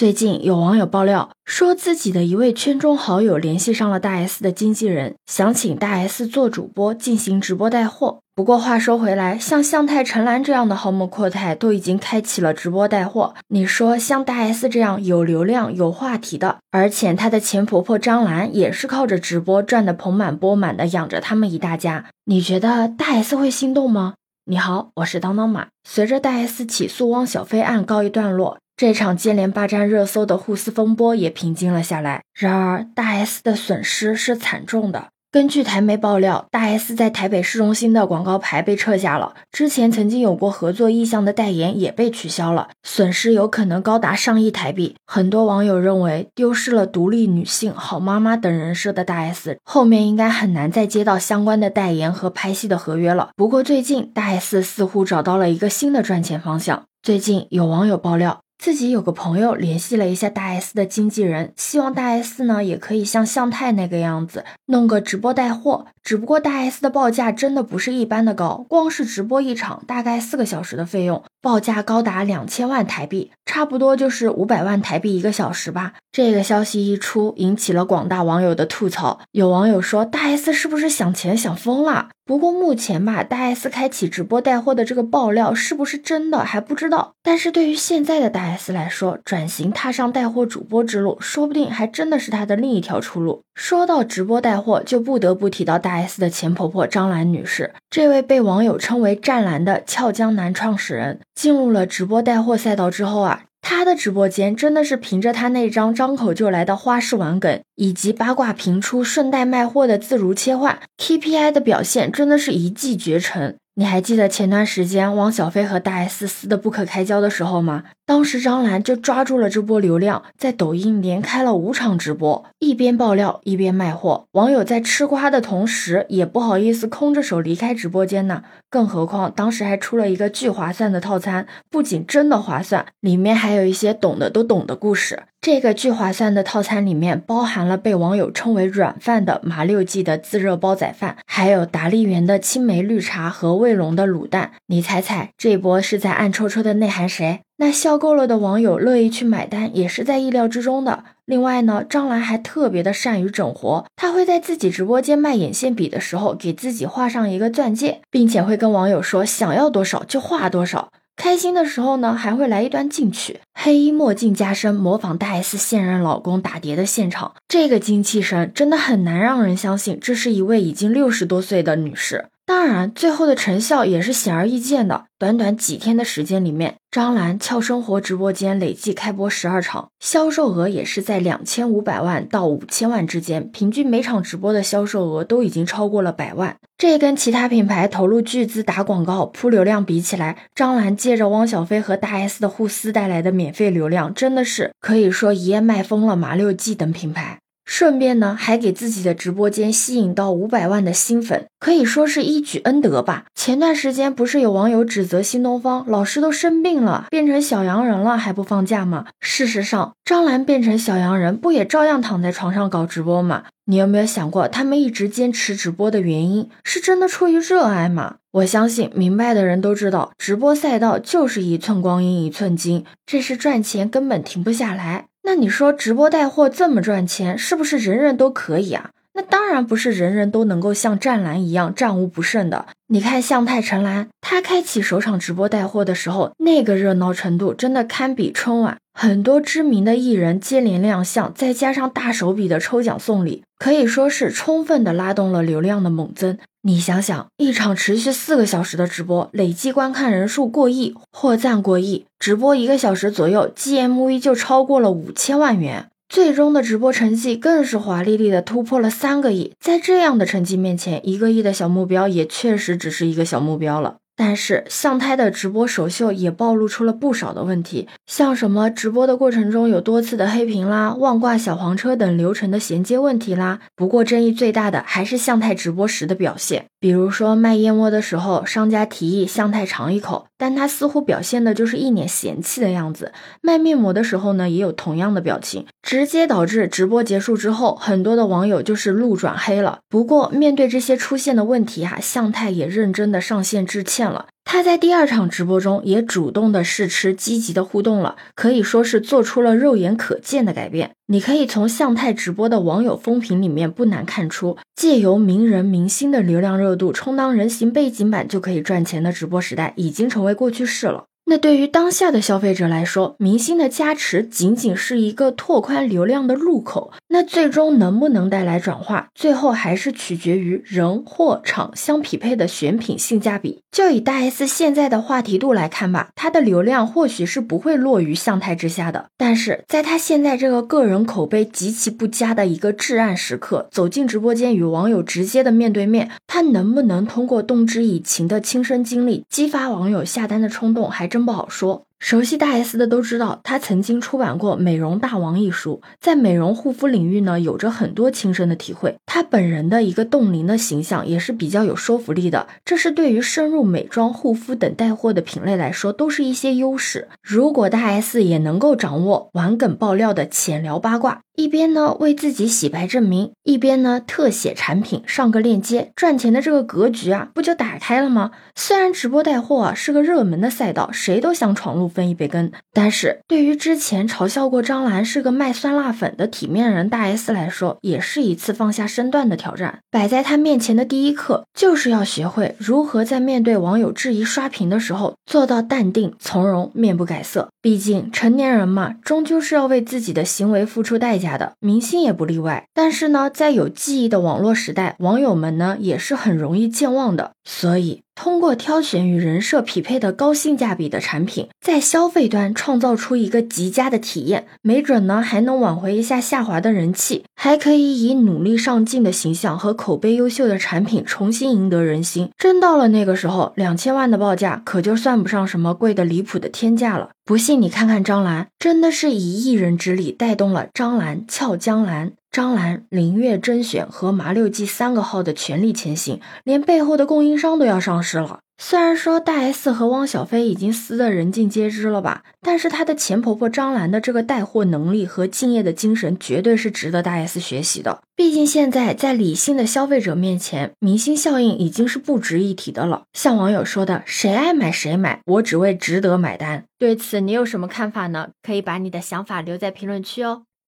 最近有网友爆料，说自己的一位圈中好友联系上了大 S 的经纪人，想请大 S 做主播进行直播带货。不过话说回来，像向太、陈岚这样的豪模阔太都已经开启了直播带货，你说像大 S 这样有流量、有话题的，而且她的前婆婆张兰也是靠着直播赚得盆满钵满的养着他们一大家，你觉得大 S 会心动吗？你好，我是当当马。随着大 S 起诉汪小菲案告一段落。这场接连霸占热搜的互撕风波也平静了下来。然而，大 S 的损失是惨重的。根据台媒爆料，大 S 在台北市中心的广告牌被撤下了，之前曾经有过合作意向的代言也被取消了，损失有可能高达上亿台币。很多网友认为，丢失了独立女性、好妈妈等人设的大 S，后面应该很难再接到相关的代言和拍戏的合约了。不过，最近大 S 似乎找到了一个新的赚钱方向。最近有网友爆料。自己有个朋友联系了一下大 S 的经纪人，希望大 S 呢也可以像向太那个样子弄个直播带货。只不过大 S 的报价真的不是一般的高，光是直播一场大概四个小时的费用，报价高达两千万台币，差不多就是五百万台币一个小时吧。这个消息一出，引起了广大网友的吐槽。有网友说，大 S 是不是想钱想疯了？不过目前吧，大 S 开启直播带货的这个爆料是不是真的还不知道。但是对于现在的大 S 来说，转型踏上带货主播之路，说不定还真的是她的另一条出路。说到直播带货，就不得不提到大 S 的前婆婆张兰女士。这位被网友称为“湛蓝”的俏江南创始人，进入了直播带货赛道之后啊，他的直播间真的是凭着他那张张口就来的花式玩梗。以及八卦频出，顺带卖货的自如切换，KPI 的表现真的是一骑绝尘。你还记得前段时间汪小菲和大 S 撕的不可开交的时候吗？当时张兰就抓住了这波流量，在抖音连开了五场直播，一边爆料一边卖货。网友在吃瓜的同时，也不好意思空着手离开直播间呢。更何况当时还出了一个巨划算的套餐，不仅真的划算，里面还有一些懂的都懂的故事。这个巨划算的套餐里面包含了被网友称为“软饭”的麻六记的自热煲仔饭，还有达利园的青梅绿茶和卫龙的卤蛋。你猜猜这波是在暗戳戳的内涵谁？那笑够了的网友乐意去买单，也是在意料之中的。另外呢，张兰还特别的善于整活，她会在自己直播间卖眼线笔的时候，给自己画上一个钻戒，并且会跟网友说想要多少就画多少。开心的时候呢，还会来一段进曲，黑衣墨镜加身，模仿大 S 现任老公打碟的现场。这个精气神真的很难让人相信，这是一位已经六十多岁的女士。当然，最后的成效也是显而易见的。短短几天的时间里面，张兰俏生活直播间累计开播十二场，销售额也是在两千五百万到五千万之间，平均每场直播的销售额都已经超过了百万。这跟其他品牌投入巨资打广告铺流量比起来，张兰借着汪小菲和大 S 的互撕带来的免费流量，真的是可以说一夜卖疯了麻六记等品牌。顺便呢，还给自己的直播间吸引到五百万的新粉，可以说是一举恩德吧。前段时间不是有网友指责新东方老师都生病了，变成小阳人了还不放假吗？事实上，张兰变成小阳人，不也照样躺在床上搞直播吗？你有没有想过，他们一直坚持直播的原因，是真的出于热爱吗？我相信，明白的人都知道，直播赛道就是一寸光阴一寸金，这是赚钱根本停不下来。那你说直播带货这么赚钱，是不是人人都可以啊？那当然不是人人都能够像湛蓝一样战无不胜的。你看向太、陈岚，她开启首场直播带货的时候，那个热闹程度真的堪比春晚。很多知名的艺人接连亮相，再加上大手笔的抽奖送礼，可以说是充分的拉动了流量的猛增。你想想，一场持续四个小时的直播，累计观看人数过亿，获赞过亿，直播一个小时左右，GMV 就超过了五千万元，最终的直播成绩更是华丽丽的突破了三个亿。在这样的成绩面前，一个亿的小目标也确实只是一个小目标了。但是向太的直播首秀也暴露出了不少的问题，像什么直播的过程中有多次的黑屏啦、忘挂小黄车等流程的衔接问题啦。不过争议最大的还是向太直播时的表现，比如说卖燕窝的时候，商家提议向太尝一口，但他似乎表现的就是一脸嫌弃的样子；卖面膜的时候呢，也有同样的表情，直接导致直播结束之后，很多的网友就是路转黑了。不过面对这些出现的问题啊，向太也认真的上线致歉。了。他在第二场直播中也主动的试吃，积极的互动了，可以说是做出了肉眼可见的改变。你可以从向太直播的网友风评里面不难看出，借由名人明星的流量热度充当人形背景板就可以赚钱的直播时代，已经成为过去式了。那对于当下的消费者来说，明星的加持仅仅是一个拓宽流量的入口，那最终能不能带来转化，最后还是取决于人、货、场相匹配的选品性价比。就以大 S 现在的话题度来看吧，她的流量或许是不会落于向太之下的，但是在她现在这个个人口碑极其不佳的一个至暗时刻，走进直播间与网友直接的面对面，她能不能通过动之以情的亲身经历，激发网友下单的冲动，还真真。不好说。熟悉大 S 的都知道，她曾经出版过《美容大王》一书，在美容护肤领域呢，有着很多亲身的体会。她本人的一个冻龄的形象也是比较有说服力的，这是对于深入美妆、护肤等带货的品类来说，都是一些优势。如果大 S 也能够掌握玩梗爆料的浅聊八卦，一边呢为自己洗白证明，一边呢特写产品上个链接，赚钱的这个格局啊，不就打开了吗？虽然直播带货啊是个热门的赛道，谁都想闯入。分一杯羹，但是对于之前嘲笑过张兰是个卖酸辣粉的体面人大 S 来说，也是一次放下身段的挑战。摆在他面前的第一课，就是要学会如何在面对网友质疑刷屏的时候，做到淡定从容，面不改色。毕竟成年人嘛，终究是要为自己的行为付出代价的，明星也不例外。但是呢，在有记忆的网络时代，网友们呢也是很容易健忘的，所以。通过挑选与人设匹配的高性价比的产品，在消费端创造出一个极佳的体验，没准呢还能挽回一下下滑的人气，还可以以努力上进的形象和口碑优秀的产品重新赢得人心。真到了那个时候，两千万的报价可就算不上什么贵的离谱的天价了。不信你看看张兰，真的是以一人之力带动了张兰俏江兰。张兰、林月甄选和麻六记三个号的全力前行，连背后的供应商都要上市了。虽然说大 S 和汪小菲已经撕得人尽皆知了吧，但是她的前婆婆张兰的这个带货能力和敬业的精神，绝对是值得大 S 学习的。毕竟现在在理性的消费者面前，明星效应已经是不值一提的了。像网友说的，谁爱买谁买，我只为值得买单。对此你有什么看法呢？可以把你的想法留在评论区哦。